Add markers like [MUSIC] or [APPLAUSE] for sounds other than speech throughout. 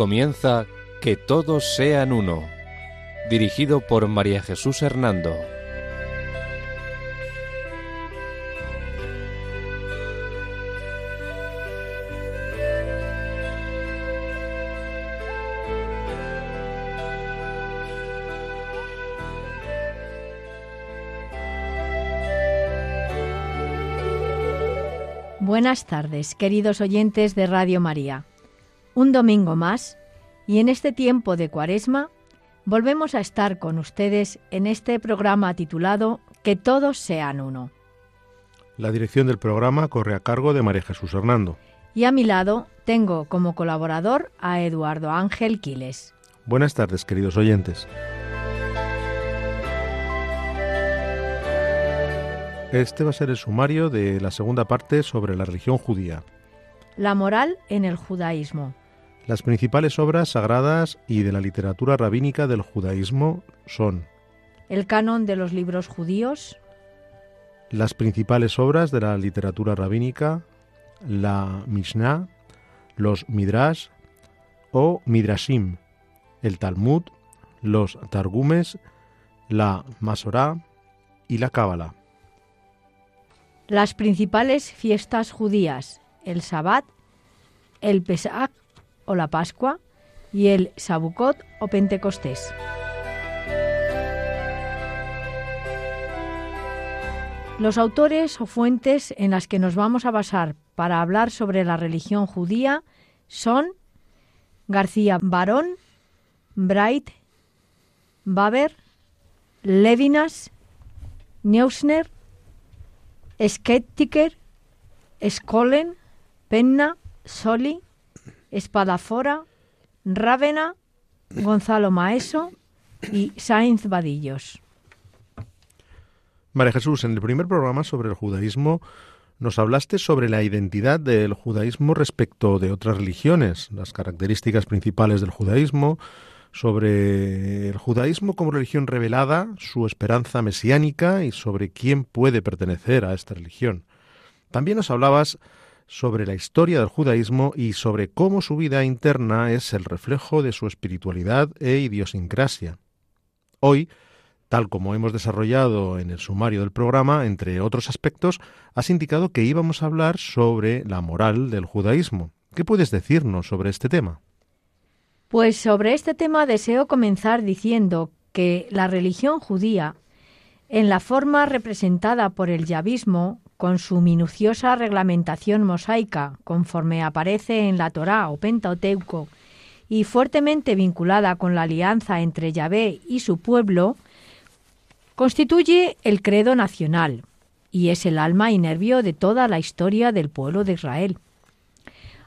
Comienza Que todos sean uno, dirigido por María Jesús Hernando. Buenas tardes, queridos oyentes de Radio María. Un domingo más, y en este tiempo de Cuaresma, volvemos a estar con ustedes en este programa titulado Que todos sean uno. La dirección del programa corre a cargo de María Jesús Hernando. Y a mi lado tengo como colaborador a Eduardo Ángel Quiles. Buenas tardes, queridos oyentes. Este va a ser el sumario de la segunda parte sobre la religión judía. La moral en el judaísmo. Las principales obras sagradas y de la literatura rabínica del judaísmo son El canon de los libros judíos. Las principales obras de la literatura rabínica, la Mishnah, los Midrash o Midrashim, el Talmud, los Targumes, la Masorá y la Cábala. Las principales fiestas judías, el Sabbat, el Pesach o la Pascua y el Sabucot o Pentecostés. Los autores o fuentes en las que nos vamos a basar para hablar sobre la religión judía son García Barón, Bright, Baber, Levinas, Neusner, Skeptiker, Skollen, Penna, Soli, Espadafora, Rávena, Gonzalo Maeso y Sainz Vadillos. María Jesús, en el primer programa sobre el judaísmo nos hablaste sobre la identidad del judaísmo respecto de otras religiones, las características principales del judaísmo, sobre el judaísmo como religión revelada, su esperanza mesiánica y sobre quién puede pertenecer a esta religión. También nos hablabas sobre la historia del judaísmo y sobre cómo su vida interna es el reflejo de su espiritualidad e idiosincrasia. Hoy, tal como hemos desarrollado en el sumario del programa, entre otros aspectos, has indicado que íbamos a hablar sobre la moral del judaísmo. ¿Qué puedes decirnos sobre este tema? Pues sobre este tema deseo comenzar diciendo que la religión judía, en la forma representada por el yavismo, con su minuciosa reglamentación mosaica, conforme aparece en la Torá o Pentateuco, y fuertemente vinculada con la alianza entre Yahvé y su pueblo, constituye el credo nacional y es el alma y nervio de toda la historia del pueblo de Israel.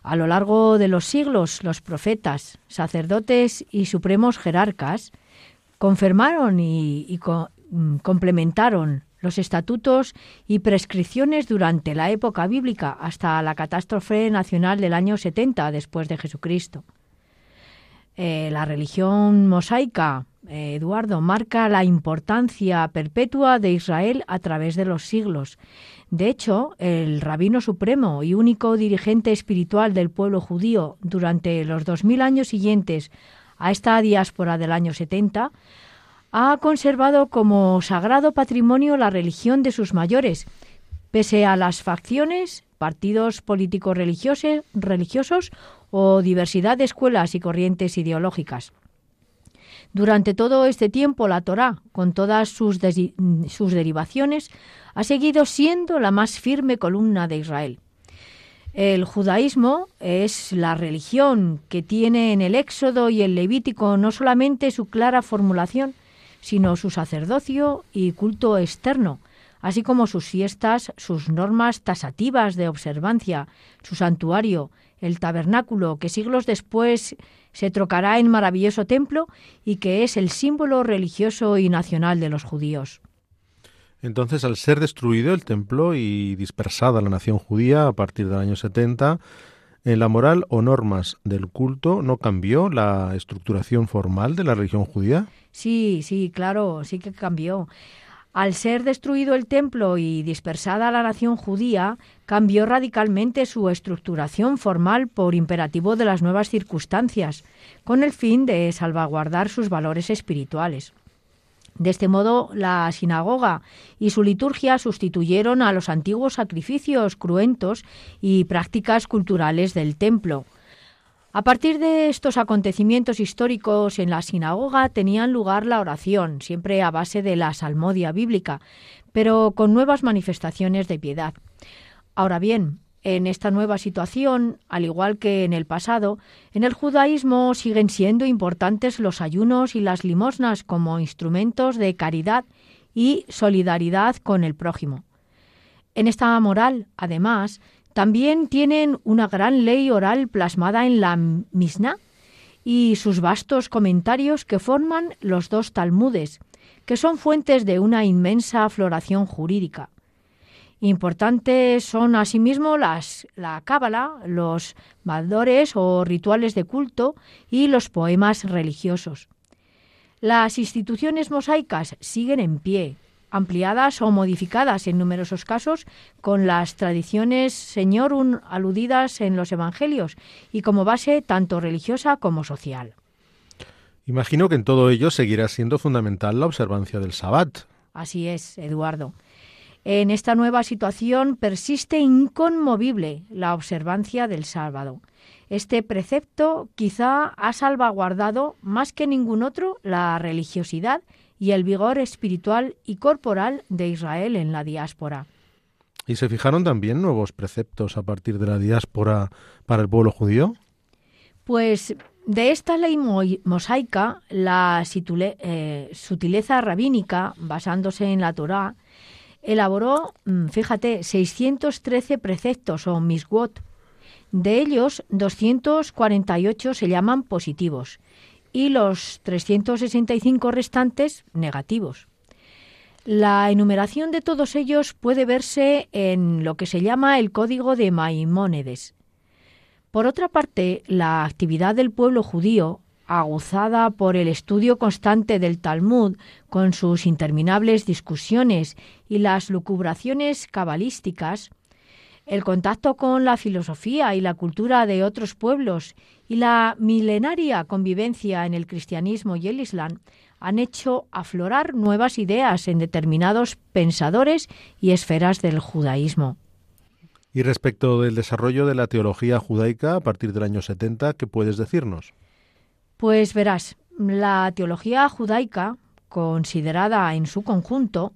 A lo largo de los siglos, los profetas, sacerdotes y supremos jerarcas confirmaron y, co complementaron los estatutos y prescripciones durante la época bíblica hasta la catástrofe nacional del año 70 después de Jesucristo. Eh, la religión mosaica, eh, Eduardo, marca la importancia perpetua de Israel a través de los siglos. De hecho, el rabino supremo y único dirigente espiritual del pueblo judío durante los dos mil años siguientes a esta diáspora del año 70 ha conservado como sagrado patrimonio la religión de sus mayores, pese a las facciones, partidos políticos religiosos, o diversidad de escuelas y corrientes ideológicas. Durante todo este tiempo la Torá, con todas sus, sus derivaciones, ha seguido siendo la más firme columna de Israel. El judaísmo es la religión que tiene en el Éxodo y el Levítico no solamente su clara formulación, sino su sacerdocio y culto externo, así como sus fiestas, sus normas tasativas de observancia, su santuario, el tabernáculo, que siglos después se trocará en maravilloso templo y que es el símbolo religioso y nacional de los judíos. Entonces, al ser destruido el templo y dispersada la nación judía a partir del año 70, en la moral o normas del culto no cambió la estructuración formal de la religión judía. Sí, sí, claro, sí que cambió. Al ser destruido el templo y dispersada la nación judía, cambió radicalmente su estructuración formal por imperativo de las nuevas circunstancias, con el fin de salvaguardar sus valores espirituales. De este modo, la sinagoga y su liturgia sustituyeron a los antiguos sacrificios cruentos y prácticas culturales del templo. A partir de estos acontecimientos históricos en la sinagoga tenían lugar la oración, siempre a base de la salmodia bíblica, pero con nuevas manifestaciones de piedad. Ahora bien, en esta nueva situación, al igual que en el pasado, en el judaísmo siguen siendo importantes los ayunos y las limosnas como instrumentos de caridad y solidaridad con el prójimo. En esta moral, además, también tienen una gran ley oral plasmada en la Mishnah y sus vastos comentarios que forman los dos Talmudes, que son fuentes de una inmensa floración jurídica. Importantes son asimismo las, la cábala, los baldores o rituales de culto y los poemas religiosos. Las instituciones mosaicas siguen en pie, ampliadas o modificadas en numerosos casos con las tradiciones señor aludidas en los evangelios y como base tanto religiosa como social. Imagino que en todo ello seguirá siendo fundamental la observancia del Sabbat. Así es, Eduardo. En esta nueva situación persiste inconmovible la observancia del sábado. Este precepto quizá ha salvaguardado más que ningún otro la religiosidad y el vigor espiritual y corporal de Israel en la diáspora. ¿Y se fijaron también nuevos preceptos a partir de la diáspora para el pueblo judío? Pues de esta ley mosaica, la eh, sutileza rabínica, basándose en la Torá, elaboró, mm, fíjate, 613 preceptos o miswot. De ellos, 248 se llaman positivos y los 365 restantes negativos. La enumeración de todos ellos puede verse en lo que se llama el Código de Maimónides. Por otra parte, la actividad del pueblo judío aguzada por el estudio constante del Talmud, con sus interminables discusiones y las lucubraciones cabalísticas, el contacto con la filosofía y la cultura de otros pueblos y la milenaria convivencia en el cristianismo y el islam han hecho aflorar nuevas ideas en determinados pensadores y esferas del judaísmo. Y respecto del desarrollo de la teología judaica a partir del año 70, ¿qué puedes decirnos? Pues verás, la teología judaica, considerada en su conjunto,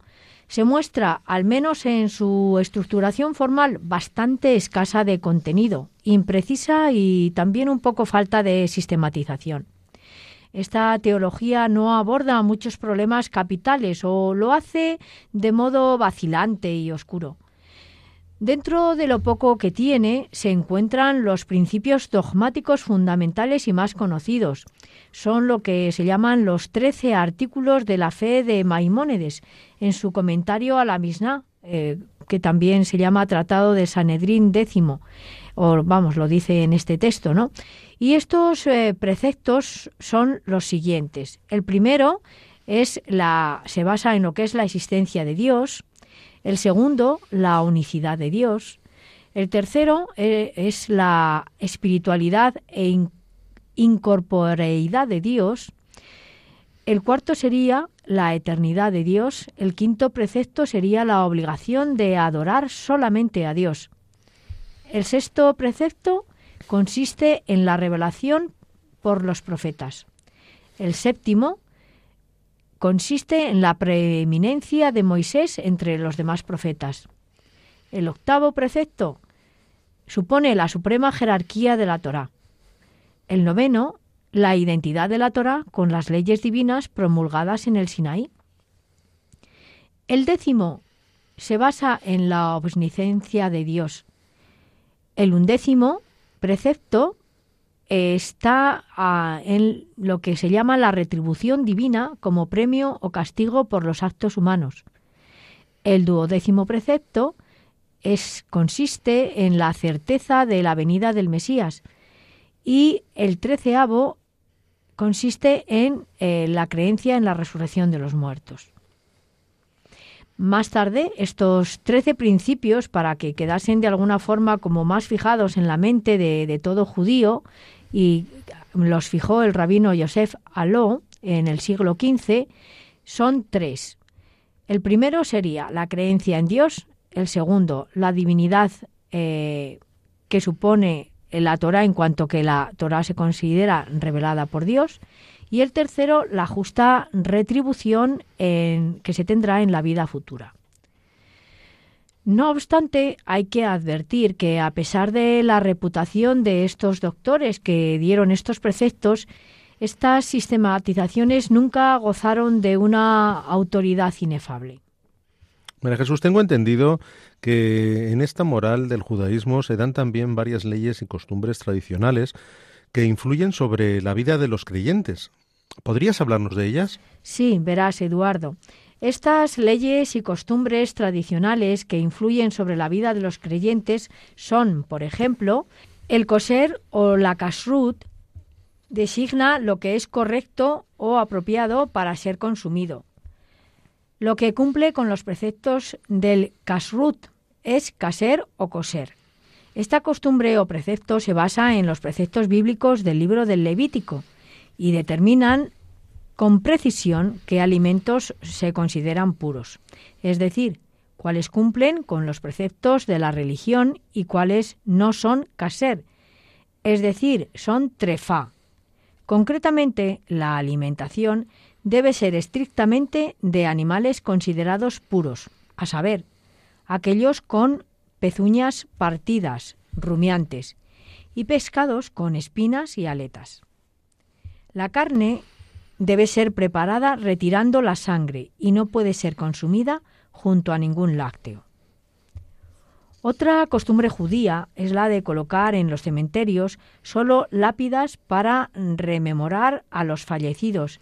se muestra, al menos en su estructuración formal, bastante escasa de contenido, imprecisa y también un poco falta de sistematización. Esta teología no aborda muchos problemas capitales o lo hace de modo vacilante y oscuro. Dentro de lo poco que tiene se encuentran los principios dogmáticos fundamentales y más conocidos. Son lo que se llaman los trece artículos de la fe de Maimónides en su comentario a la Misná, eh, que también se llama Tratado de Sanedrín décimo, o vamos, lo dice en este texto, ¿no? Y estos eh, preceptos son los siguientes. El primero es la, se basa en lo que es la existencia de Dios, el segundo, la unicidad de Dios. El tercero eh, es la espiritualidad e incorporeidad de Dios. El cuarto sería la eternidad de Dios. El quinto precepto sería la obligación de adorar solamente a Dios. El sexto precepto consiste en la revelación por los profetas. El séptimo consiste en la preeminencia de Moisés entre los demás profetas. El octavo precepto supone la suprema jerarquía de la Torá. El noveno, la identidad de la Torá con las leyes divinas promulgadas en el Sinaí. El décimo se basa en la omnisciencia de Dios. El undécimo precepto está ah, en lo que se llama la retribución divina como premio o castigo por los actos humanos. El duodécimo precepto es, consiste en la certeza de la venida del Mesías y el treceavo consiste en eh, la creencia en la resurrección de los muertos. Más tarde, estos trece principios, para que quedasen de alguna forma como más fijados en la mente de, todo judío, y los fijó el rabino Yosef Aló en el siglo XV, son tres. El primero sería la creencia en Dios, el segundo, la divinidad eh, que supone la Torah en cuanto que la Torah se considera revelada por Dios, y el tercero, la justa retribución en, que se tendrá en la vida futura. No obstante, hay que advertir que a pesar de la reputación de estos doctores que dieron estos preceptos, estas sistematizaciones nunca gozaron de una autoridad inefable. María Jesús, tengo entendido que en esta moral del judaísmo se dan también varias leyes y costumbres tradicionales que influyen sobre la vida de los creyentes. ¿Podrías hablarnos de ellas? Sí, verás, Eduardo. Estas leyes y costumbres tradicionales que influyen sobre la vida de los creyentes son, por ejemplo, el coser o la kashrut designa lo que es correcto o apropiado para ser consumido. Lo que cumple con los preceptos del kashrut es caser o coser. Esta costumbre o precepto se basa en los preceptos bíblicos del libro del Levítico y determinan con precisión qué alimentos se consideran puros, es decir, cuáles cumplen con los preceptos de la religión y cuáles no son caser, es decir, son trefá. Concretamente, la alimentación debe ser estrictamente de animales considerados puros, a saber, aquellos con pezuñas partidas, rumiantes, y pescados con espinas y aletas. La carne debe ser preparada retirando la sangre y no puede ser consumida junto a ningún lácteo. Otra costumbre judía es la de colocar en los cementerios solo lápidas para rememorar a los fallecidos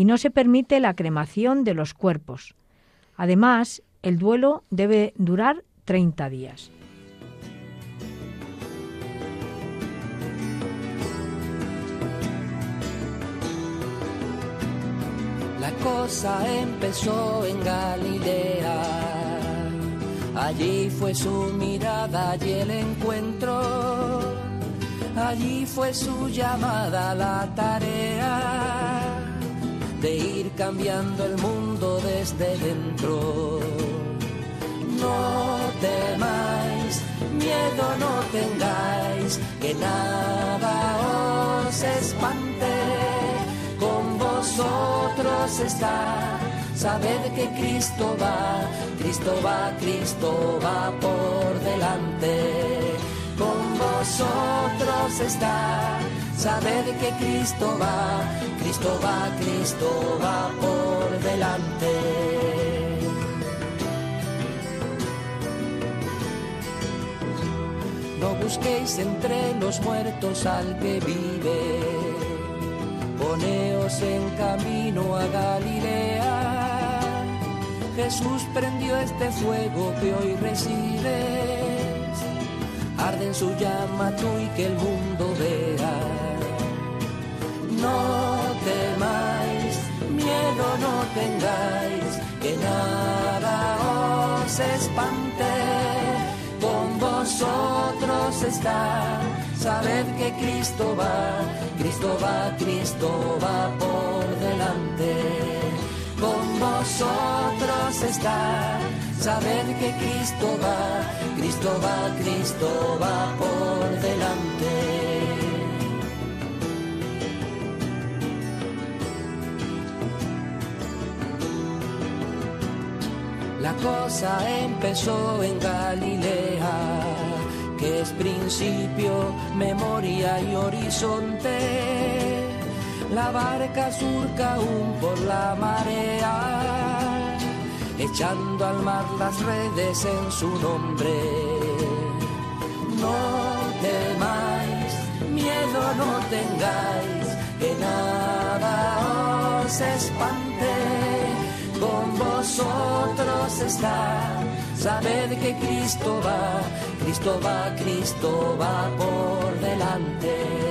y no se permite la cremación de los cuerpos. Además, el duelo debe durar 30 días. La cosa empezó en Galilea. Allí fue su mirada y el encuentro. Allí fue su llamada, la tarea de ir cambiando el mundo desde dentro. No temáis, miedo no tengáis, que nada os espante. Con vosotros está, sabed que Cristo va, Cristo va, Cristo va por delante. Con vosotros está Sabed que Cristo va, Cristo va, Cristo va por delante. No busquéis entre los muertos al que vive, poneos en camino a Galilea. Jesús prendió este fuego que hoy recibes, arde en su llama tú y que el mundo vea. No temáis, miedo no tengáis, que nada os espante, con vosotros está, sabed que Cristo va, Cristo va, Cristo va por delante, vosotros está, sabed que Cristo va, Cristo va, Cristo va por delante. La cosa empezó en Galilea, que es principio, memoria y horizonte. La barca surca aún por la marea, echando al mar las redes en su nombre. No temáis, miedo no tengáis, que nada os espante con vosotros está. Sabed que Cristo va, Cristo va, Cristo va por delante.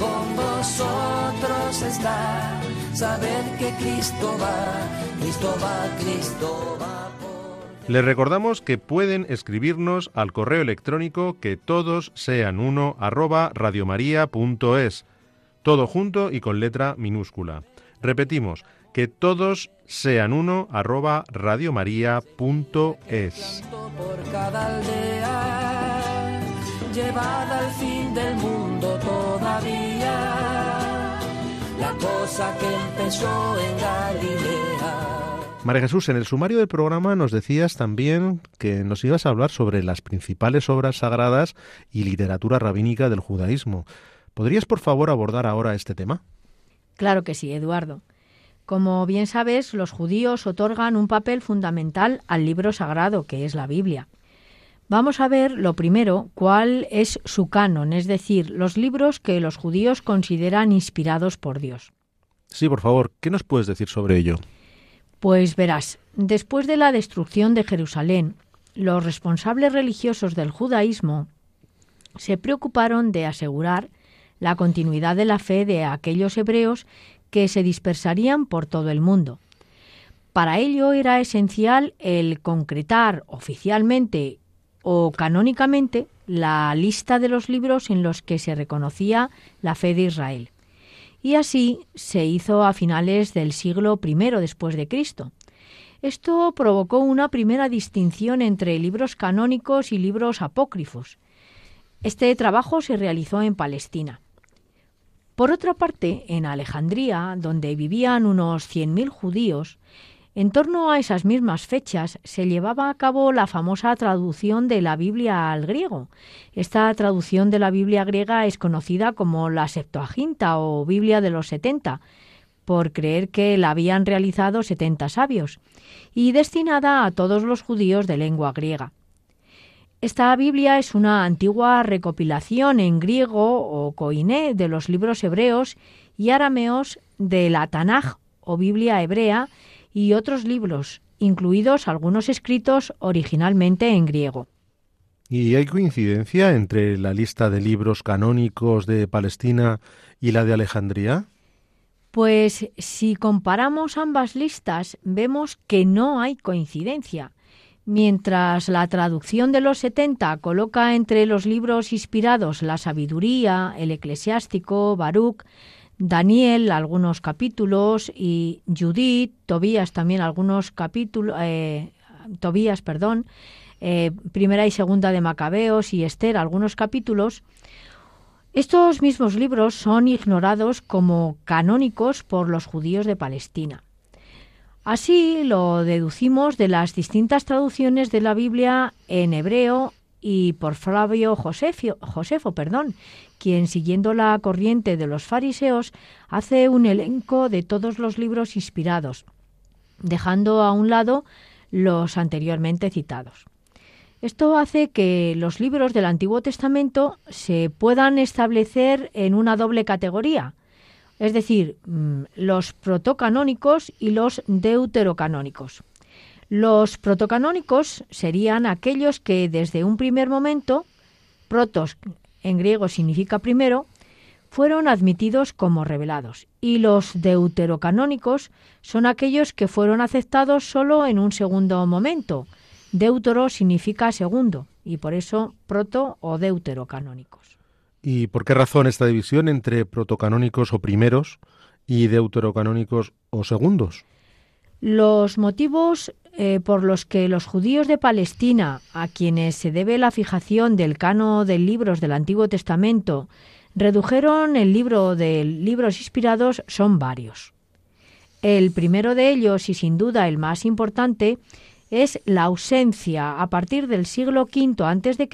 Con vosotros está. Sabed que Cristo va, Cristo va, Cristo va por Les recordamos que pueden escribirnos al correo electrónico que todos sean uno arroba radiomaria.es, todo junto y con letra minúscula. Repetimos, que todos sean uno arroba radiomaria.es. por cada aldea, llevada al fin del mundo cosa que empezó en Galilea. María Jesús, en el sumario del programa nos decías también que nos ibas a hablar sobre las principales obras sagradas y literatura rabínica del judaísmo. ¿Podrías, por favor, abordar ahora este tema? Claro que sí, Eduardo. Como bien sabes, los judíos otorgan un papel fundamental al libro sagrado, que es la Biblia. Vamos a ver, lo primero, cuál es su canon, es decir, los libros que los judíos consideran inspirados por Dios. Sí, por favor, ¿qué nos puedes decir sobre ello? Pues verás, después de la destrucción de Jerusalén, los responsables religiosos del judaísmo se preocuparon de asegurar la continuidad de la fe de aquellos hebreos que se dispersarían por todo el mundo. Para ello era esencial el concretar oficialmente o canónicamente la lista de los libros en los que se reconocía la fe de Israel y así se hizo a finales del siglo I después de Cristo. Esto provocó una primera distinción entre libros canónicos y libros apócrifos. Este trabajo se realizó en Palestina. Por otra parte, en Alejandría, donde vivían unos 100.000 judíos, en torno a esas mismas fechas se llevaba a cabo la famosa traducción de la Biblia al griego. Esta traducción de la Biblia griega es conocida como la Septuaginta o Biblia de los setenta, por creer que la habían realizado setenta sabios, y destinada a todos los judíos de lengua griega. Esta Biblia es una antigua recopilación en griego o koiné de los libros hebreos y arameos de la Tanaj o Biblia hebrea y otros libros, incluidos algunos escritos originalmente en griego. ¿Y hay coincidencia entre la lista de libros canónicos de Palestina y la de Alejandría? Pues si comparamos ambas listas, vemos que no hay coincidencia. Mientras la traducción de los 70 coloca entre los libros inspirados la sabiduría, el eclesiástico, Baruch, Daniel algunos capítulos y Judith, Tobías también algunos capítulos, eh, Tobías, perdón, eh, primera y segunda de Macabeos y Esther algunos capítulos. Estos mismos libros son ignorados como canónicos por los judíos de Palestina. Así lo deducimos de las distintas traducciones de la Biblia en hebreo y por Flavio Josefo, Josefo perdón, quien, siguiendo la corriente de los fariseos, hace un elenco de todos los libros inspirados, dejando a un lado los anteriormente citados. Esto hace que los libros del Antiguo Testamento se puedan establecer en una doble categoría, es decir, mm, los protocanónicos y los deuterocanónicos. Los protocanónicos serían aquellos que desde un primer momento, protos en griego significa primero, fueron admitidos como revelados, y los deuterocanónicos son aquellos que fueron aceptados solo en un segundo momento. Deutero significa segundo, y por eso proto o deuterocanónicos. ¿Y por qué razón esta división entre protocanónicos o primeros y deuterocanónicos o segundos? Los motivos eh, por los que los judíos de Palestina, a quienes se debe la fijación del cano de libros del Antiguo Testamento, redujeron el libro de libros inspirados son varios. El primero de ellos, y sin duda el más importante, es la ausencia a partir del siglo V a.C.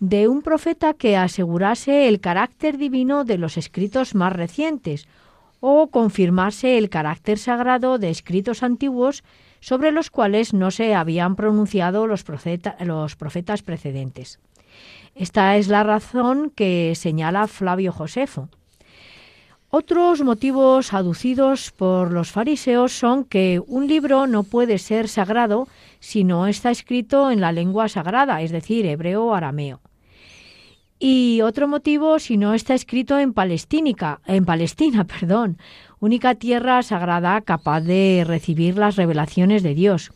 de un profeta que asegurase el carácter divino de los escritos más recientes o confirmase el carácter sagrado de escritos antiguos sobre los cuales no se habían pronunciado los, profetas precedentes. Esta es la razón que señala Flavio Josefo. Otros motivos aducidos por los fariseos son que un libro no puede ser sagrado si no está escrito en la lengua sagrada, es decir, hebreo o arameo. Y otro motivo si no está escrito en Palestínica, en Palestina, [LAUGHS] perdón, única tierra sagrada capaz de recibir las revelaciones de Dios.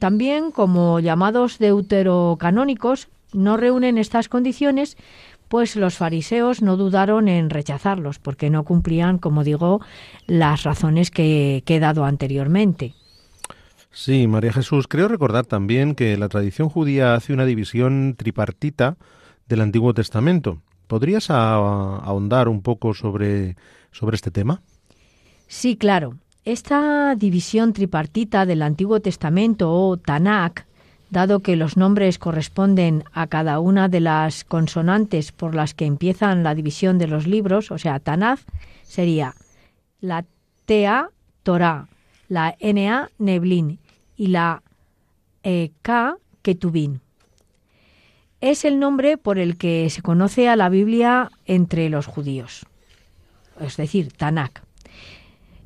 también como llamados deuterocanónicos no reúnen estas condiciones, pues los fariseos no dudaron en rechazarlos, porque no cumplían, como digo, las razones que, que he dado anteriormente. Sí, María Jesús, creo recordar también que la tradición judía hace una división tripartita del Antiguo Testamento. ¿Podrías ahondar un poco sobre, sobre este tema? Sí, claro. Esta división tripartita del Antiguo Testamento o Tanakh, dado que los nombres corresponden a cada una de las consonantes por las que empiezan la división de los libros, o sea, Tanakh sería la TA, Torah, la NA, Neblin y la e, K, Ketubin. Es el nombre por el que se conoce a la Biblia entre los judíos, es decir, Tanakh.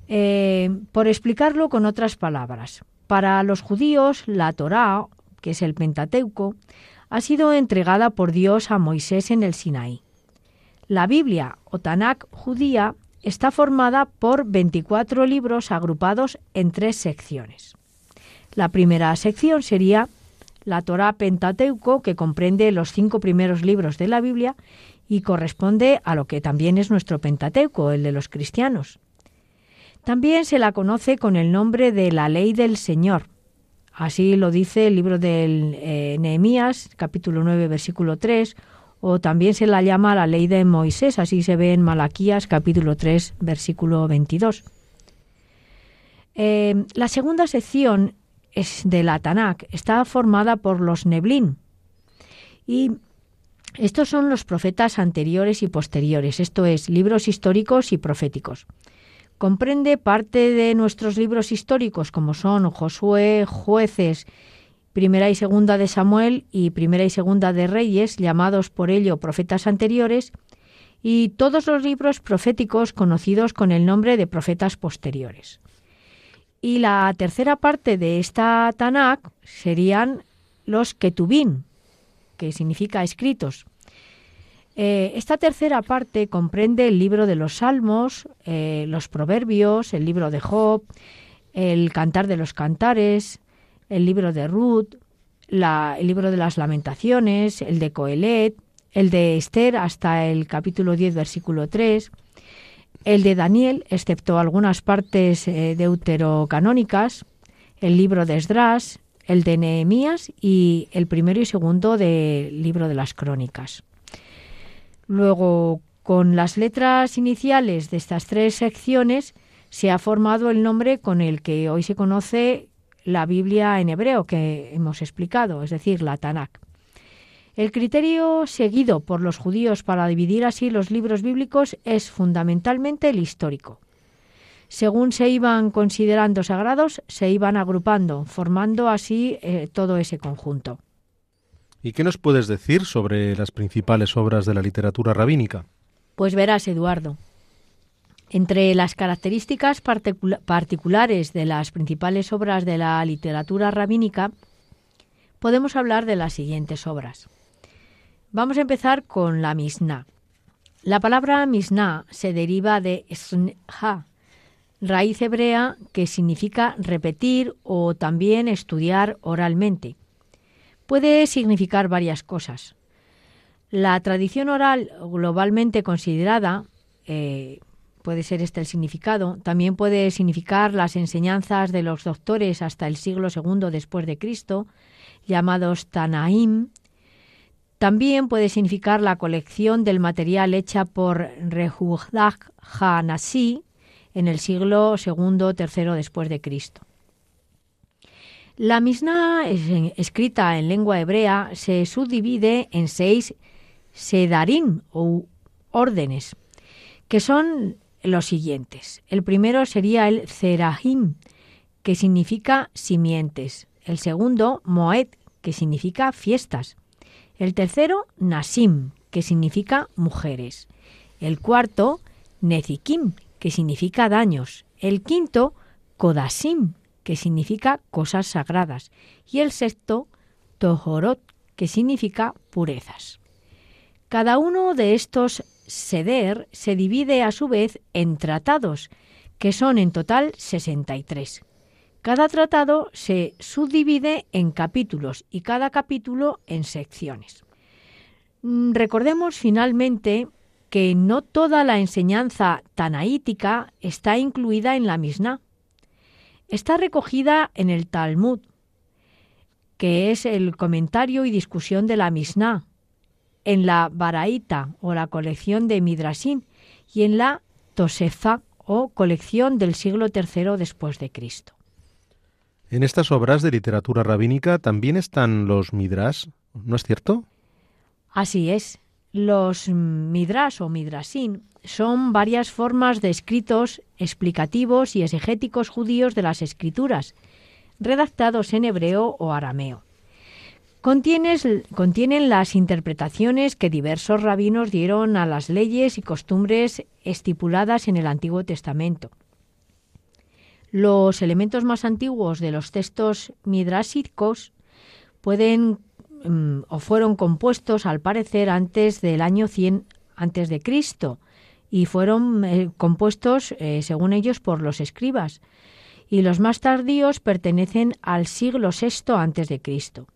Eh, por explicarlo con otras palabras, para los judíos la Torá, que es el Pentateuco, ha sido entregada por Dios a Moisés en el Sinaí. La Biblia o Tanakh judía está formada por 24 libros agrupados en tres secciones. La primera sección sería la Torá Pentateuco, que comprende los cinco primeros libros de la Biblia y corresponde a lo que también es nuestro Pentateuco, el de los cristianos. También se la conoce con el nombre de la ley del Señor. Así lo dice el libro de eh, Nehemías, capítulo 9, versículo 3, o también se la llama la ley de Moisés, así se ve en Malaquías, capítulo 3, versículo 22. Eh, la segunda sección es de la Tanakh, está formada por los Neblin. Y estos son los profetas anteriores y posteriores, esto es, libros históricos y proféticos. Comprende parte de nuestros libros históricos como son Josué, Jueces, Primera y Segunda de Samuel y Primera y Segunda de Reyes, llamados por ello profetas anteriores, y todos los libros proféticos conocidos con el nombre de profetas posteriores. Y la tercera parte de esta Tanakh serían los Ketubín, que significa escritos, eh, esta tercera parte comprende el libro de los Salmos, eh, los Proverbios, el libro de Job, el Cantar de los Cantares, el libro de Ruth, el libro de las Lamentaciones, el de Coelet, el de Esther hasta el capítulo 10, versículo 3, el de Daniel, excepto algunas partes eh, deuterocanónicas, el libro de Esdras, el de Nehemías y el primero y segundo del libro de las Crónicas. Luego, con las letras iniciales de estas tres secciones, se ha formado el nombre con el que hoy se conoce la Biblia en hebreo que hemos explicado, es decir, la Tanakh. El criterio seguido por los judíos para dividir así los libros bíblicos es fundamentalmente el histórico. Según se iban considerando sagrados, se iban agrupando, formando así eh, todo ese conjunto. ¿Y qué nos puedes decir sobre las principales obras de la literatura rabínica? Pues verás, Eduardo. Entre las características particulares de las principales obras de la literatura rabínica, podemos hablar de las siguientes obras. Vamos a empezar con la Mishnah. La palabra Mishnah se deriva de Snh, raíz hebrea que significa repetir o también estudiar oralmente puede significar varias cosas. La tradición oral globalmente considerada, eh, puede ser este el significado, también puede significar las enseñanzas de los doctores hasta el siglo II después de Cristo, llamados Tanaim. También puede significar la colección del material hecha por Rehudah Hanasi en el siglo II III después de Cristo. La Mishnah, escrita en lengua hebrea, se subdivide en seis sedarim o órdenes, que son los siguientes. El primero sería el Zerahim, que significa simientes. El segundo, Moed, que significa fiestas. El tercero, Nasim, que significa mujeres. El cuarto, Nezikim, que significa daños. El quinto, Kodasim, que significa cosas sagradas, y el sexto, Tohorot, que significa purezas. Cada uno de estos seder se divide a su vez en tratados, que son en total 63. Cada tratado se subdivide en capítulos y cada capítulo en secciones. Mm, recordemos finalmente que no toda la enseñanza tanaítica está incluida en la Mishnah. Está recogida en el Talmud, que es el comentario y discusión de la Mishnah, en la Baraita o la colección de Midrasín y en la Tosefa o colección del siglo III después de Cristo. En estas obras de literatura rabínica también están los Midrash, ¿no es cierto? Así es. Los Midrash o Midrasín son varias formas de escritos explicativos y exegéticos judíos de las escrituras, redactados en hebreo o arameo. contienen las interpretaciones que diversos rabinos dieron a las leyes y costumbres estipuladas en el Antiguo Testamento. Los elementos más antiguos de los textos midrasicos pueden mm, o fueron compuestos al parecer antes del año 100 antes de Cristo y fueron eh, compuestos eh, según ellos por los escribas y los más tardíos pertenecen al siglo VI antes de Cristo.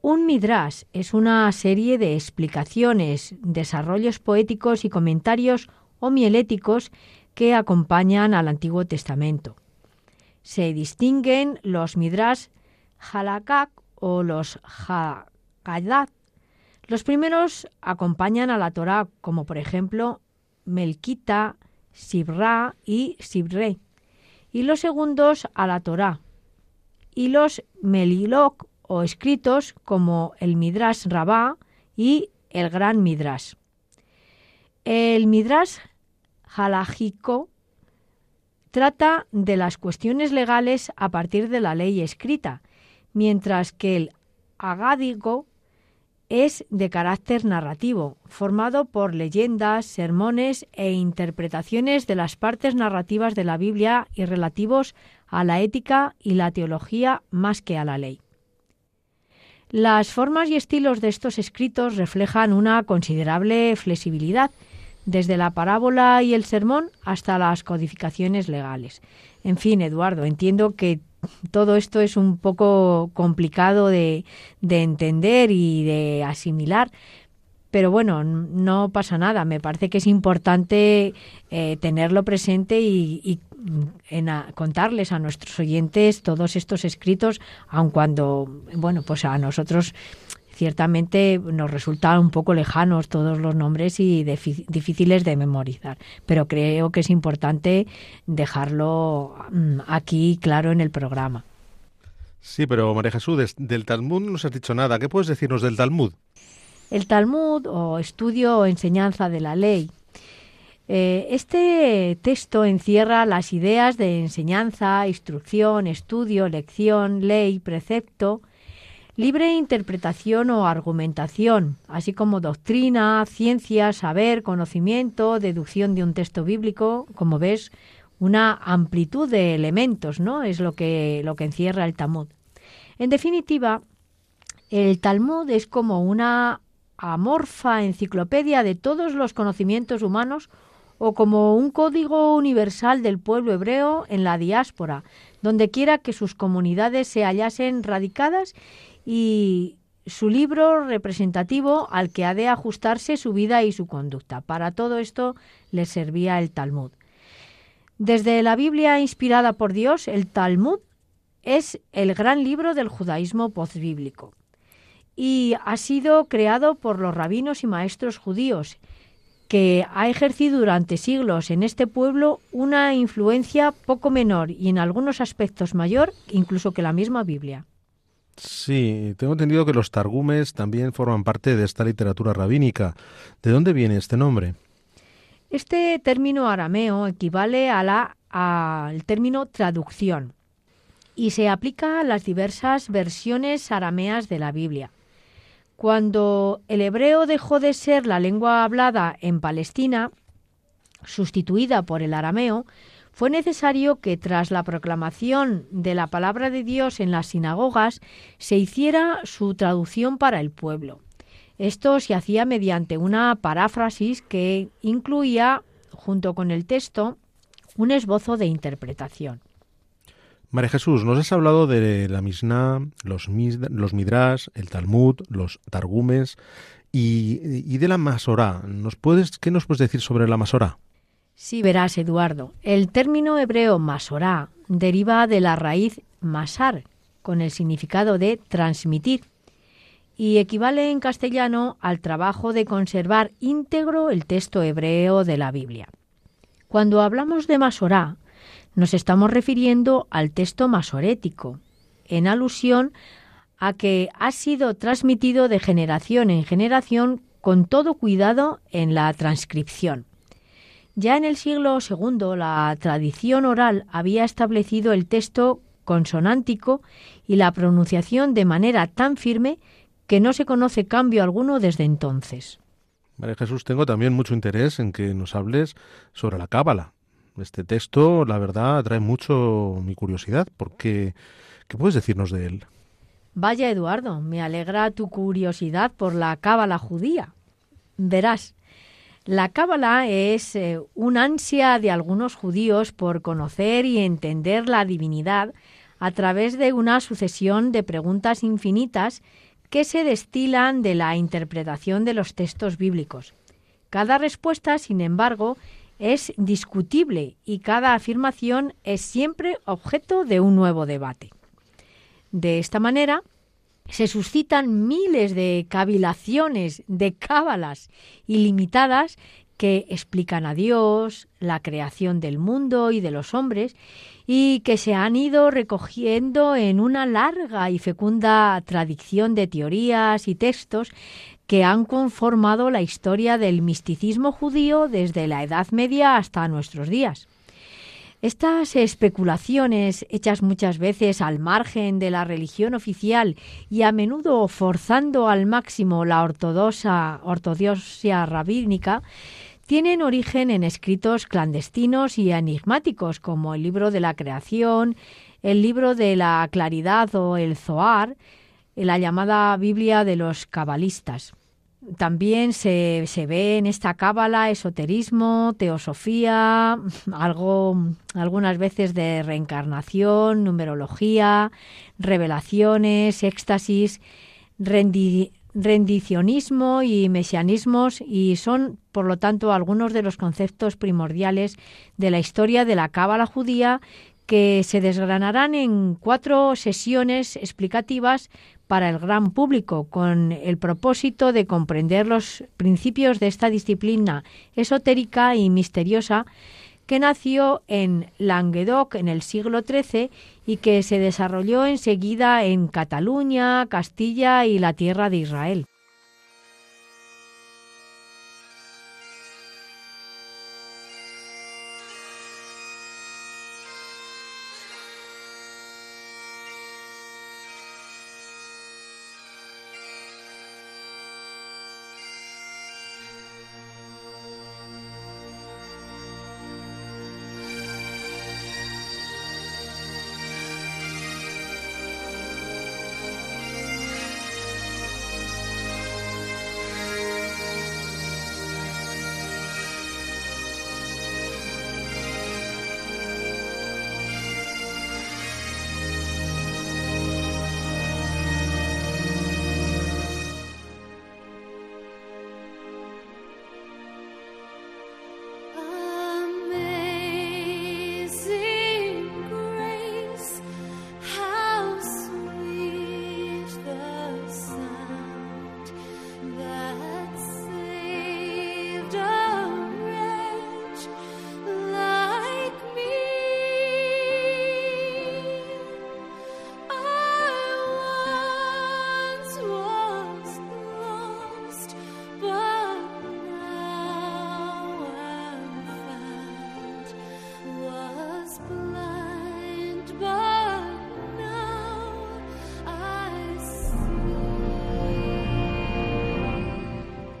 Un midrash es una serie de explicaciones, desarrollos poéticos y comentarios homieléticos que acompañan al Antiguo Testamento. Se distinguen los midrash halakak o los haggadah. Los primeros acompañan a la Torá, como por ejemplo Melquita, Sibra y Sibre y los segundos a la Torá, y los Melilok o escritos como el Midrash Rabá y el Gran Midrash. El Midrash Halajico trata de las cuestiones legales a partir de la ley escrita, mientras que el Agádico es de carácter narrativo, formado por leyendas, sermones e interpretaciones de las partes narrativas de la Biblia y relativos a la ética y la teología más que a la ley. Las formas y estilos de estos escritos reflejan una considerable flexibilidad, desde la parábola y el sermón hasta las codificaciones legales. En fin, Eduardo, entiendo que todo esto es un poco complicado de, entender y de asimilar, pero bueno, no pasa nada. Me parece que es importante eh, tenerlo presente y, en contarles a nuestros oyentes todos estos escritos, aun cuando, bueno, pues a nosotros ciertamente nos resultan un poco lejanos todos los nombres y difíciles de memorizar, pero creo que es importante dejarlo mm, aquí claro en el programa. Sí, pero María Jesús, del Talmud no nos has dicho nada. ¿Qué puedes decirnos del Talmud? El Talmud o estudio o enseñanza de la ley. Eh, este texto encierra las ideas de enseñanza, instrucción, estudio, lección, ley, precepto, libre interpretación o argumentación, así como doctrina, ciencia, saber, conocimiento, deducción de un texto bíblico, como ves, una amplitud de elementos, ¿no? Es lo que, lo que encierra el Talmud. En definitiva, el Talmud es como una amorfa enciclopedia de todos los conocimientos humanos o como un código universal del pueblo hebreo en la diáspora, donde quiera que sus comunidades se hallasen radicadas y su libro representativo al que ha de ajustarse su vida y su conducta. Para todo esto le servía el Talmud. Desde la Biblia inspirada por Dios, el Talmud es el gran libro del judaísmo postbíblico y ha sido creado por los rabinos y maestros judíos, que ha ejercido durante siglos en este pueblo una influencia poco menor y en algunos aspectos mayor incluso que la misma Biblia. Sí, tengo entendido que los targumes también forman parte de esta literatura rabínica. ¿De dónde viene este nombre? Este término arameo equivale a la, al término traducción y se aplica a las diversas versiones arameas de la Biblia. Cuando el hebreo dejó de ser la lengua hablada en Palestina, sustituida por el arameo, fue necesario que tras la proclamación de la palabra de Dios en las sinagogas se hiciera su traducción para el pueblo. Esto se hacía mediante una paráfrasis que incluía, junto con el texto, un esbozo de interpretación. María Jesús, nos has hablado de la Mishnah, los, los el Talmud, los Targumes y, de la Masorá. ¿Nos puedes, ¿Qué nos puedes decir sobre la Masorá? Sí, verás, Eduardo. El término hebreo Masorá deriva de la raíz masar, con el significado de transmitir, y equivale en castellano al trabajo de conservar íntegro el texto hebreo de la Biblia. Cuando hablamos de Masorá, nos estamos refiriendo al texto masorético, en alusión a que ha sido transmitido de generación en generación con todo cuidado en la transcripción. Ya en el siglo II la tradición oral había establecido el texto consonántico y la pronunciación de manera tan firme que no se conoce cambio alguno desde entonces. María Jesús, tengo también mucho interés en que nos hables sobre la cábala, este texto, la verdad, atrae mucho mi curiosidad, porque ¿qué puedes decirnos de él? Vaya, Eduardo, me alegra tu curiosidad por la cábala judía. Verás, la cábala es eh, una ansia de algunos judíos por conocer y entender la divinidad a través de una sucesión de preguntas infinitas que se destilan de la interpretación de los textos bíblicos. Cada respuesta, sin embargo, es discutible y cada afirmación es siempre objeto de un nuevo debate. De esta manera, se suscitan miles de cavilaciones, de cábalas ilimitadas que explican a Dios, la creación del mundo y de los hombres, y que se han ido recogiendo en una larga y fecunda tradición de teorías y textos que han conformado la historia del misticismo judío desde la Edad Media hasta nuestros días. Estas especulaciones, hechas muchas veces al margen de la religión oficial y a menudo forzando al máximo la ortodoxa, ortodoxia rabínica, tienen origen en escritos clandestinos y enigmáticos como el libro de la creación, el libro de la claridad o el Zohar, la llamada Biblia de los cabalistas. También se, se ve en esta cábala esoterismo, teosofía, [LAUGHS] algo, algunas veces de reencarnación, numerología, revelaciones, éxtasis, rendicionismo y mesianismos y son, por lo tanto, algunos de los conceptos primordiales de la historia de la cábala judía que se desgranarán en cuatro sesiones explicativas para el gran público con el propósito de comprender los principios de esta disciplina esotérica y misteriosa que nació en Languedoc en el siglo XIII y que se desarrolló enseguida en Cataluña, Castilla y la tierra de Israel.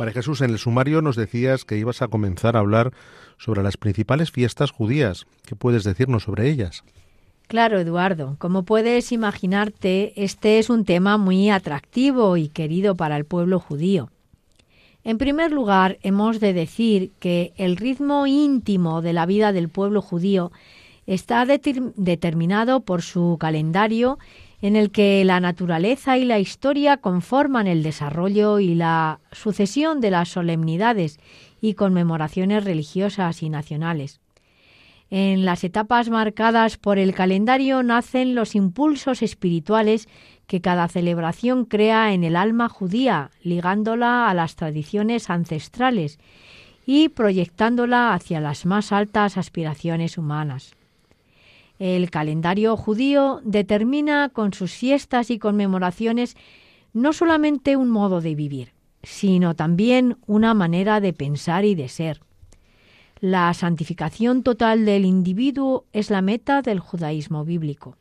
María Jesús, en el sumario nos decías que ibas a comenzar a hablar sobre las principales fiestas judías. ¿Qué puedes decirnos sobre ellas? Claro, Eduardo. Como puedes imaginarte, este es un tema muy atractivo y querido para el pueblo judío. En primer lugar, hemos de decir que el ritmo íntimo de la vida del pueblo judío está determinado por su calendario en el que la naturaleza y la historia conforman el desarrollo y la sucesión de las solemnidades y conmemoraciones religiosas y nacionales. En las etapas marcadas por el calendario nacen los impulsos espirituales que cada celebración crea en el alma judía, ligándola a las tradiciones ancestrales y proyectándola hacia las más altas aspiraciones humanas. El calendario judío determina con sus fiestas y conmemoraciones no solamente un modo de vivir, sino también una manera de pensar y de ser. La santificación total del individuo es la meta del judaísmo bíblico.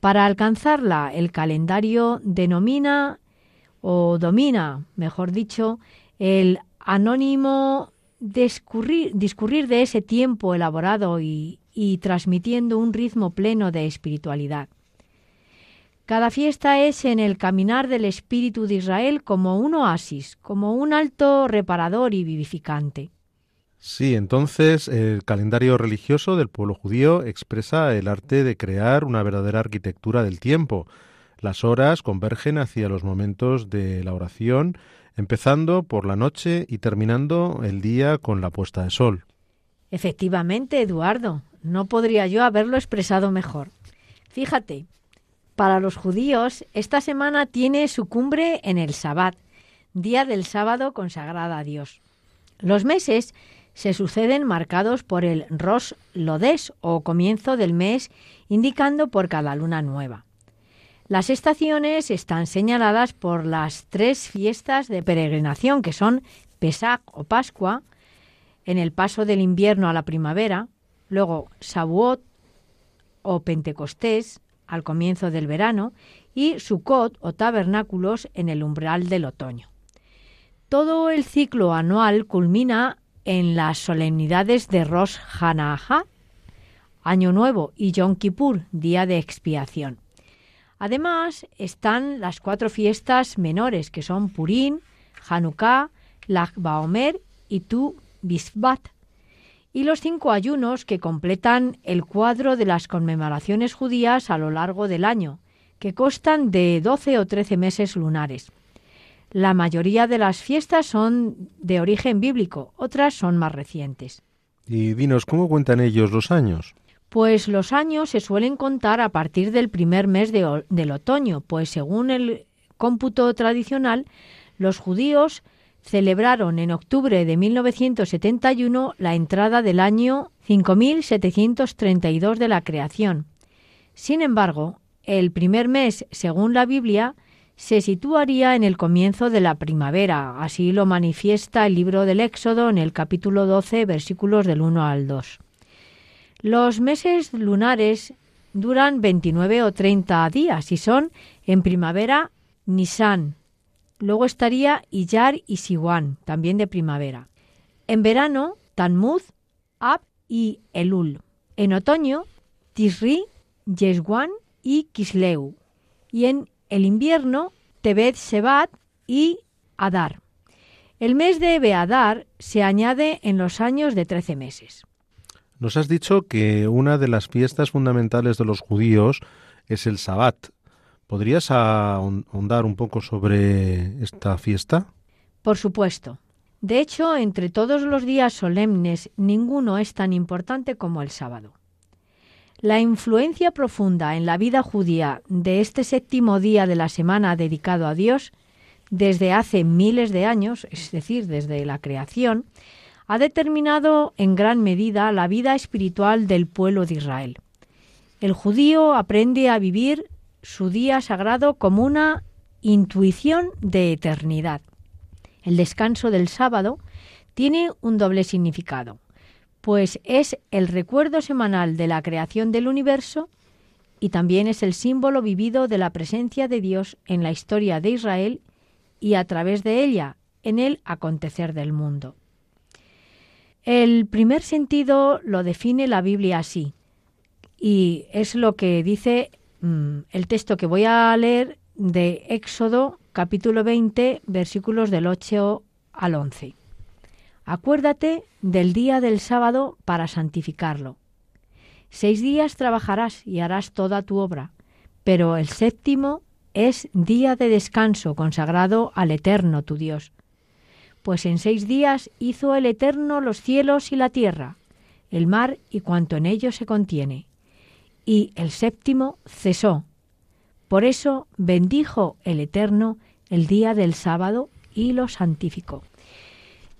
Para alcanzarla, el calendario denomina o domina, mejor dicho, el anónimo discurrir, de ese tiempo elaborado y, y transmitiendo un ritmo pleno de espiritualidad. Cada fiesta es en el caminar del espíritu de Israel como un oasis, como un alto reparador y vivificante. Sí, entonces el calendario religioso del pueblo judío expresa el arte de crear una verdadera arquitectura del tiempo. Las horas convergen hacia los momentos de la oración, empezando por la noche y terminando el día con la puesta de sol. Efectivamente, Eduardo, no podría yo haberlo expresado mejor. Fíjate, para los judíos esta semana tiene su cumbre en el Sabbat, día del sábado consagrada a Dios. Los meses se suceden marcados por el Rosh Lodes o comienzo del mes, indicando por cada luna nueva. Las estaciones están señaladas por las tres fiestas de peregrinación que son Pesach o Pascua, en el paso del invierno a la primavera, luego Shavuot o Pentecostés al comienzo del verano y Sukkot o tabernáculos en el umbral del otoño. Todo el ciclo anual culmina en las solemnidades de Rosh Hanahá, Año Nuevo, y Yom Kippur, Día de Expiación. Además, están las cuatro fiestas menores, que son Purim, Hanukkah, Lag Baomer y Tu Bisbat, y los cinco ayunos que completan el cuadro de las conmemoraciones judías a lo largo del año, que constan de 12 o 13 meses lunares. La mayoría de las fiestas son de origen bíblico, otras son más recientes. Y dinos, ¿cómo cuentan ellos los años? Pues los años se suelen contar a partir del primer mes del otoño, pues según el cómputo tradicional, los judíos celebraron en octubre de 1971 la entrada del año 5732 de la creación. Sin embargo, el primer mes, según la Biblia, se situaría en el comienzo de la primavera. Así lo manifiesta el libro del Éxodo en el capítulo 12, versículos del 1 al 2. Los meses lunares duran 29 o 30 días y son en primavera Nisan. Luego estaría Iyar y Siwan, también de primavera. En verano, Tanmuz, Ab y Elul. En otoño, Tisri, Yeswan y Kisleu. Y en el invierno, Tebet Sebat y Adar. El mes de Beadar se añade en los años de trece meses. Nos has dicho que una de las fiestas fundamentales de los judíos es el Sabbat. ¿Podrías ahondar un poco sobre esta fiesta? Por supuesto. De hecho, entre todos los días solemnes, ninguno es tan importante como el sábado. La influencia profunda en la vida judía de este séptimo día de la semana dedicado a Dios, desde hace miles de años, es decir, desde la creación, ha determinado en gran medida la vida espiritual del pueblo de Israel. El judío aprende a vivir su día sagrado como una intuición de eternidad. El descanso del sábado tiene un doble significado pues es el recuerdo semanal de la creación del universo y también es el símbolo vivido de la presencia de Dios en la historia de Israel y a través de ella en el acontecer del mundo. El primer sentido lo define la Biblia así, y es lo que dice mm, el texto que voy a leer de Éxodo capítulo 20 versículos del 8 al 11. Acuérdate del día del sábado para santificarlo. Seis días trabajarás y harás toda tu obra, pero el séptimo es día de descanso consagrado al Eterno tu Dios. Pues en seis días hizo el Eterno los cielos y la tierra, el mar y cuanto en ellos se contiene. Y el séptimo cesó. Por eso bendijo el Eterno el día del sábado y lo santificó.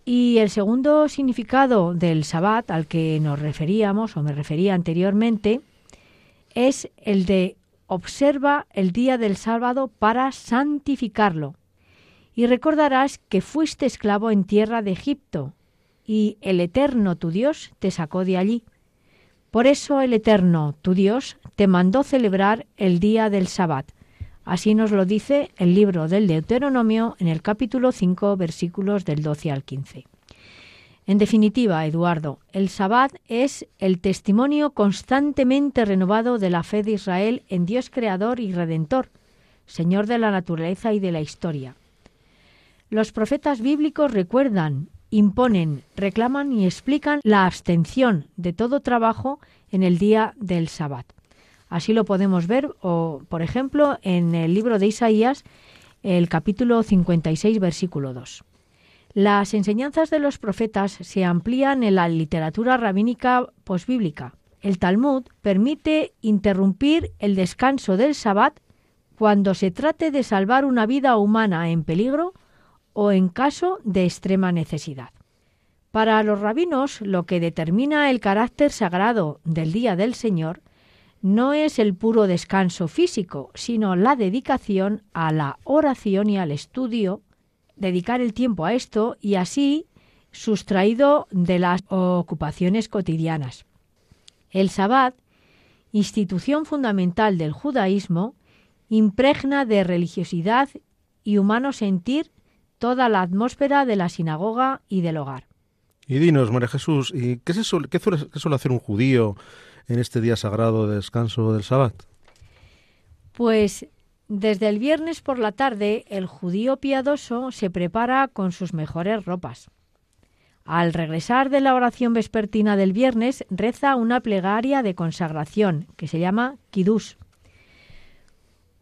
Y el segundo significado del sabbat al que nos referíamos o me refería anteriormente es el de observa el día del sábado para santificarlo. Y recordarás que fuiste esclavo en tierra de Egipto, y el Eterno tu Dios te sacó de allí. Por eso el Eterno tu Dios te mandó celebrar el día del sabbat. Así nos lo dice el libro del Deuteronomio en el capítulo 5 versículos del 12 al 15. En definitiva, Eduardo, el Sabbat es el testimonio constantemente renovado de la fe de Israel en Dios Creador y Redentor, Señor de la naturaleza y de la historia. Los profetas bíblicos recuerdan, imponen, reclaman y explican la abstención de todo trabajo en el día del Sabbat. Así lo podemos ver, o, por ejemplo, en el libro de Isaías, el capítulo 56, versículo 2. Las enseñanzas de los profetas se amplían en la literatura rabínica posbíblica. El Talmud permite interrumpir el descanso del Sabbat cuando se trate de salvar una vida humana en peligro o en caso de extrema necesidad. Para los rabinos, lo que determina el carácter sagrado del Día del Señor no es el puro descanso físico, sino la dedicación a la oración y al estudio, dedicar el tiempo a esto y así sustraído de las ocupaciones cotidianas. El Sabbat, institución fundamental del judaísmo, impregna de religiosidad y humano sentir toda la atmósfera de la sinagoga y del hogar. Y dinos, María Jesús, ¿y qué, suele, qué suele hacer un judío en este día sagrado de descanso del Sabbat? Pues desde el viernes por la tarde el judío piadoso se prepara con sus mejores ropas. Al regresar de la oración vespertina del viernes reza una plegaria de consagración que se llama Kiddush.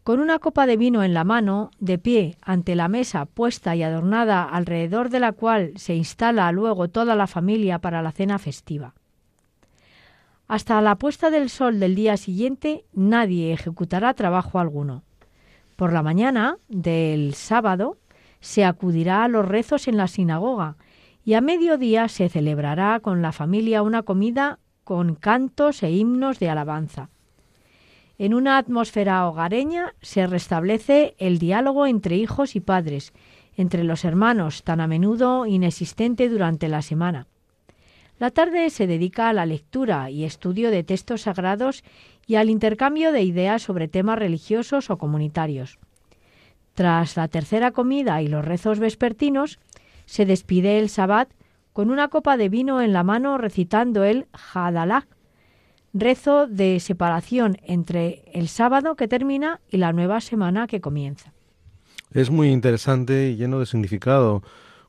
Con una copa de vino en la mano, de pie ante la mesa puesta y adornada alrededor de la cual se instala luego toda la familia para la cena festiva. Hasta la puesta del sol del día siguiente nadie ejecutará trabajo alguno. Por la mañana del sábado se acudirá a los rezos en la sinagoga y a mediodía se celebrará con la familia una comida con cantos e himnos de alabanza. En una atmósfera hogareña se restablece el diálogo entre hijos y padres, entre los hermanos, tan a menudo inexistente durante la semana. La tarde se dedica a la lectura y estudio de textos sagrados y al intercambio de ideas sobre temas religiosos o comunitarios. Tras la tercera comida y los rezos vespertinos, se despide el Sabbat con una copa de vino en la mano recitando el Hadalak, rezo de separación entre el sábado que termina y la nueva semana que comienza. Es muy interesante y lleno de significado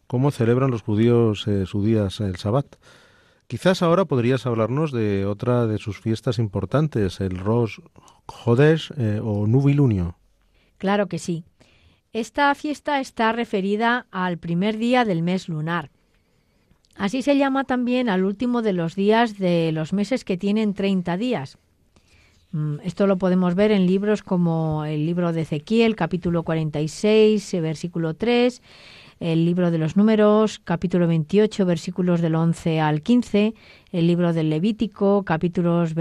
cómo celebran los judíos eh, su día, el Sabbat. Quizás ahora podrías hablarnos de otra de sus fiestas importantes, el Rosh Hodesh eh, o Nubilunio. Claro que sí. Esta fiesta está referida al primer día del mes lunar. Así se llama también al último de los días de los meses que tienen 30 días. Mm, esto lo podemos ver en libros como el libro de Ezequiel, capítulo 46, versículo 3, el libro de los números, capítulo 28, versículos del 11 al 15, el libro del Levítico, capítulos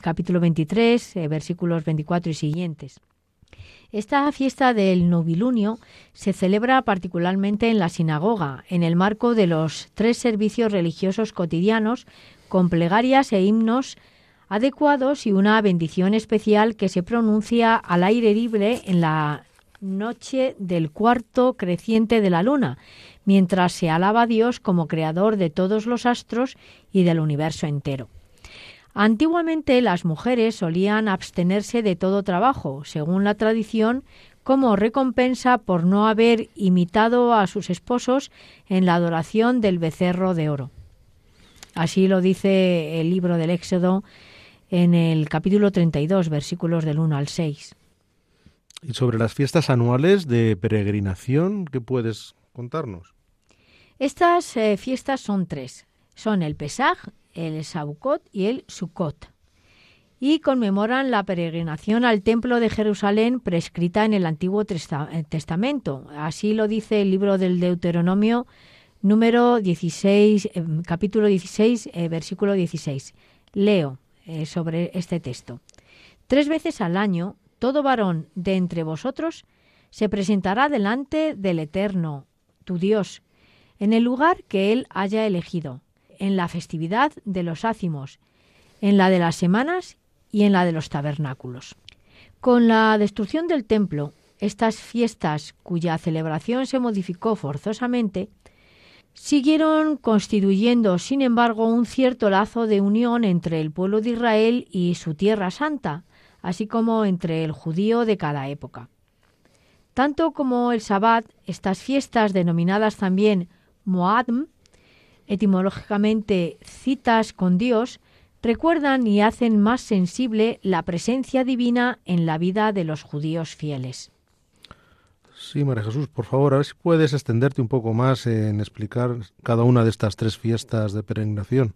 capítulo 23, eh, versículos 24 y siguientes. Esta fiesta del novilunio se celebra particularmente en la sinagoga, en el marco de los tres servicios religiosos cotidianos, con plegarias e himnos adecuados y una bendición especial que se pronuncia al aire libre en la noche del cuarto creciente de la luna, mientras se alaba a Dios como creador de todos los astros y del universo entero. Antiguamente las mujeres solían abstenerse de todo trabajo, según la tradición, como recompensa por no haber imitado a sus esposos en la adoración del becerro de oro. Así lo dice el libro del Éxodo en el capítulo 32, versículos del 1 al 6. Y sobre las fiestas anuales de peregrinación, ¿qué puedes contarnos? Estas eh, fiestas son tres. Son el Pesaj, el Saukot y el Sukkot. Y conmemoran la peregrinación al Templo de Jerusalén prescrita en el Antiguo eh, Testamento. Así lo dice el libro del Deuteronomio número 16, eh, capítulo 16, versículo 16. Leo. Eh, sobre este texto. Tres veces al año, todo varón de entre vosotros se presentará delante del Eterno, tu Dios, en el lugar que él haya elegido, en la festividad de los ácimos, en la de las semanas y en la de los tabernáculos. Con la destrucción del templo, estas fiestas cuya celebración se modificó forzosamente, siguieron constituyendo, sin embargo, un cierto lazo de unión entre el pueblo de Israel y su tierra santa, así como entre el judío de cada época. Tanto como el Sabbat, estas fiestas denominadas también Moadm, etimológicamente citas con Dios, recuerdan y hacen más sensible la presencia divina en la vida de los judíos fieles. Sí, María Jesús, por favor, a ver si puedes extenderte un poco más en explicar cada una de estas tres fiestas de peregrinación.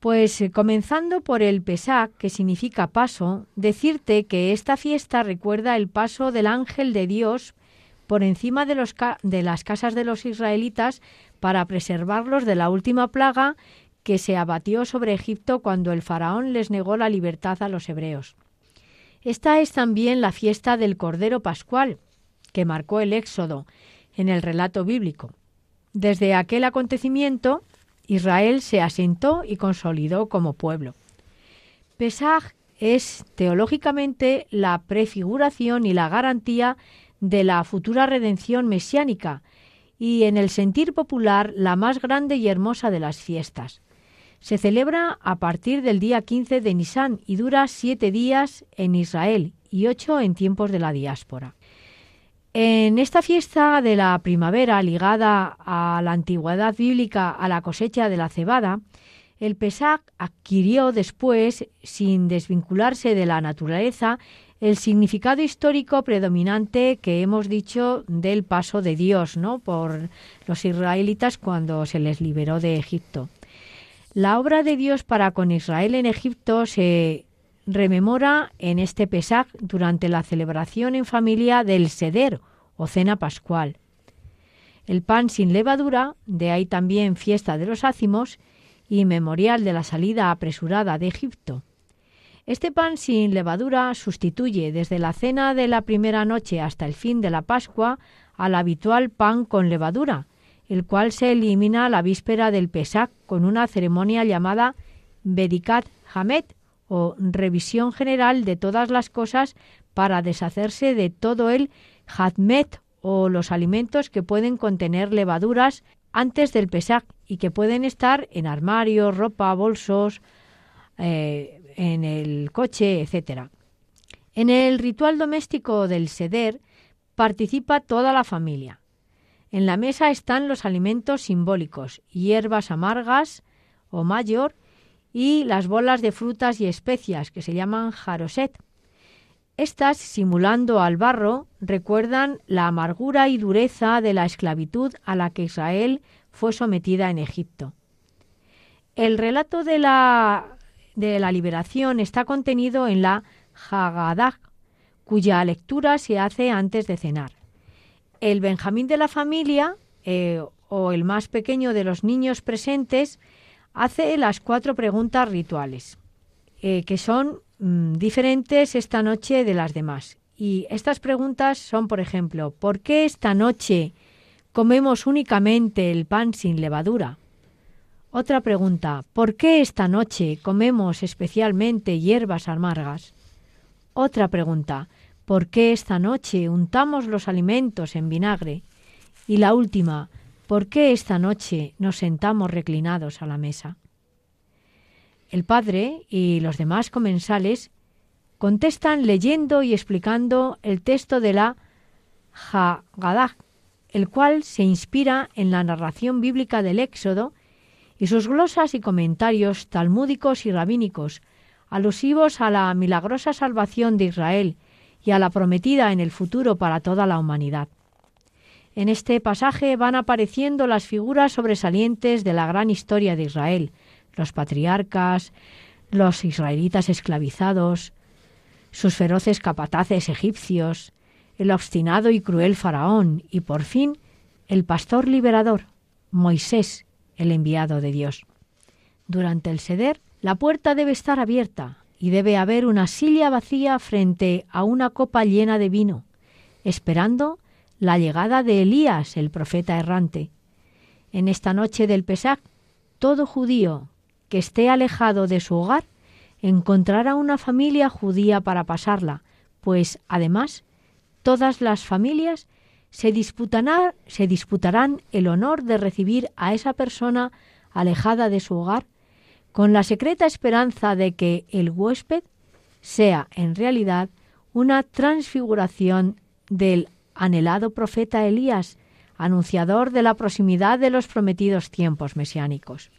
Pues eh, comenzando por el Pesach, que significa paso, decirte que esta fiesta recuerda el paso del ángel de Dios por encima de, las casas de los israelitas para preservarlos de la última plaga que se abatió sobre Egipto cuando el faraón les negó la libertad a los hebreos. Esta es también la fiesta del Cordero Pascual, que marcó el éxodo en el relato bíblico. Desde aquel acontecimiento, Israel se asentó y consolidó como pueblo. Pesaj es teológicamente la prefiguración y la garantía de la futura redención mesiánica y en el sentir popular la más grande y hermosa de las fiestas. Se celebra a partir del día 15 de Nisan y dura siete días en Israel y ocho en tiempos de la diáspora. En esta fiesta de la primavera ligada a la antigüedad bíblica a la cosecha de la cebada, el Pesach adquirió después, sin desvincularse de la naturaleza, el significado histórico predominante que hemos dicho del paso de Dios, ¿no? por los israelitas cuando se les liberó de Egipto. La obra de Dios para con Israel en Egipto se rememora en este Pesaj durante la celebración en familia del Seder o cena pascual. El pan sin levadura, de ahí también fiesta de los ácimos y memorial de la salida apresurada de Egipto. Este pan sin levadura sustituye desde la cena de la primera noche hasta el fin de la Pascua al habitual pan con levadura, el cual se elimina la víspera del Pesach con una ceremonia llamada Bedikat Hamet o revisión general de todas las cosas para deshacerse de todo el Hadmet o los alimentos que pueden contener levaduras antes del Pesach y que pueden estar en armarios, ropa, bolsos, eh, en el coche, etc. En el ritual doméstico del Seder participa toda la familia. En la mesa están los alimentos simbólicos, hierbas amargas o mayor, y las bolas de frutas y especias que se llaman jaroset. Estas, simulando al barro, recuerdan la amargura y dureza de la esclavitud a la que Israel fue sometida en Egipto. El relato de la, de la liberación está contenido en la Haggadah, cuya lectura se hace antes de cenar. El Benjamín de la familia, eh, o el más pequeño de los niños presentes, hace las cuatro preguntas rituales, eh, que son mm, diferentes esta noche de las demás. Y estas preguntas son, por ejemplo, ¿por qué esta noche comemos únicamente el pan sin levadura? Otra pregunta, ¿por qué esta noche comemos especialmente hierbas amargas? Otra pregunta, ¿por qué esta noche untamos los alimentos en vinagre? Y la última, ¿por qué esta noche nos sentamos reclinados a la mesa? El padre y los demás comensales contestan leyendo y explicando el texto de la Haggadah, el cual se inspira en la narración bíblica del Éxodo y sus glosas y comentarios talmúdicos y rabínicos, alusivos a la milagrosa salvación de Israel y a la prometida en el futuro para toda la humanidad. En este pasaje van apareciendo las figuras sobresalientes de la gran historia de Israel, los patriarcas, los israelitas esclavizados, sus feroces capataces egipcios, el obstinado y cruel faraón y por fin el pastor liberador, Moisés, el enviado de Dios. Durante el seder, la puerta debe estar abierta y debe haber una silla vacía frente a una copa llena de vino, esperando la llegada de Elías, el profeta errante. En esta noche del Pesach, todo judío que esté alejado de su hogar encontrará una familia judía para pasarla, pues además todas las familias se disputarán, el honor de recibir a esa persona alejada de su hogar con la secreta esperanza de que el huésped sea en realidad una transfiguración del anhelado profeta Elías, anunciador de la proximidad de los prometidos tiempos mesiánicos.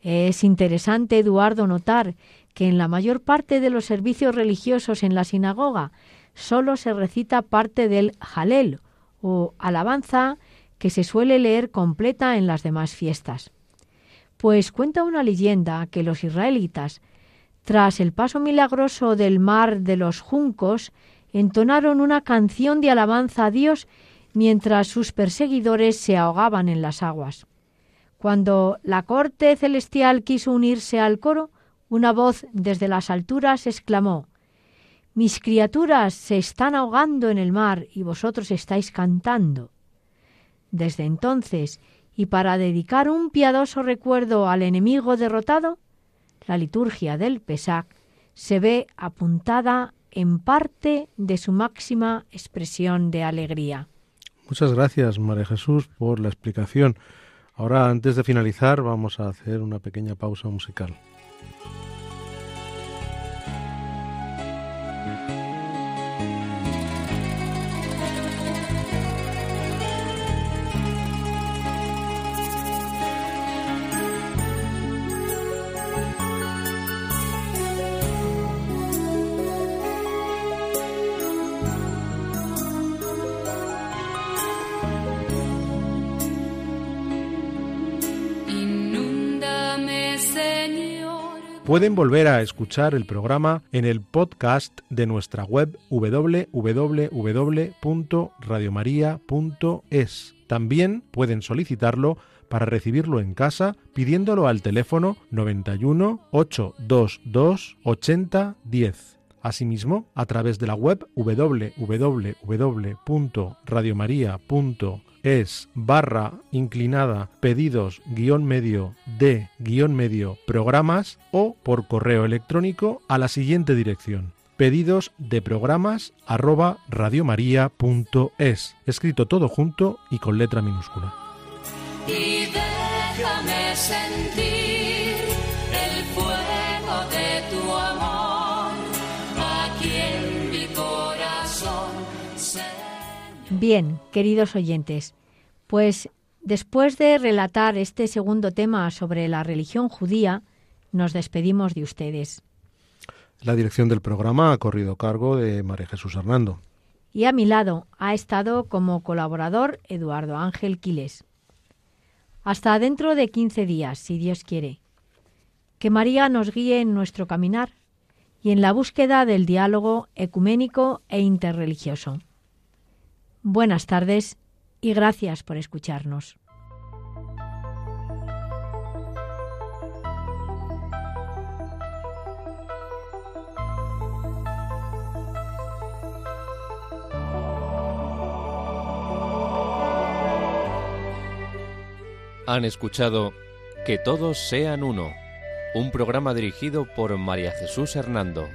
Es interesante, Eduardo, notar que en la mayor parte de los servicios religiosos en la sinagoga solo se recita parte del Halel o alabanza que se suele leer completa en las demás fiestas. Pues cuenta una leyenda que los israelitas, tras el paso milagroso del mar de los juncos, entonaron una canción de alabanza a Dios mientras sus perseguidores se ahogaban en las aguas. Cuando la corte celestial quiso unirse al coro, una voz desde las alturas exclamó Mis criaturas se están ahogando en el mar y vosotros estáis cantando. Desde entonces, y para dedicar un piadoso recuerdo al enemigo derrotado, la liturgia del Pesach se ve apuntada en parte de su máxima expresión de alegría. Muchas gracias, María Jesús, por la explicación. Ahora, antes de finalizar, vamos a hacer una pequeña pausa musical. Pueden volver a escuchar el programa en el podcast de nuestra web www.radiomaria.es. También pueden solicitarlo para recibirlo en casa pidiéndolo al teléfono 91 822 8010. Asimismo, a través de la web www.radiomaria.es es barra inclinada pedidos guion medio de guion medio programas o por correo electrónico a la siguiente dirección pedidos de programas arroba radiomaria.es escrito todo junto y con letra minúscula. Bien, queridos oyentes, pues después de relatar este segundo tema sobre la religión judía, nos despedimos de ustedes. La dirección del programa ha corrido a cargo de María Jesús Hernando. Y a mi lado ha estado como colaborador Eduardo Ángel Quiles. Hasta dentro de 15 días, si Dios quiere. Que María nos guíe en nuestro caminar y en la búsqueda del diálogo ecuménico e interreligioso. Buenas tardes y gracias por escucharnos. Han escuchado Que todos sean uno, un programa dirigido por María Jesús Hernando.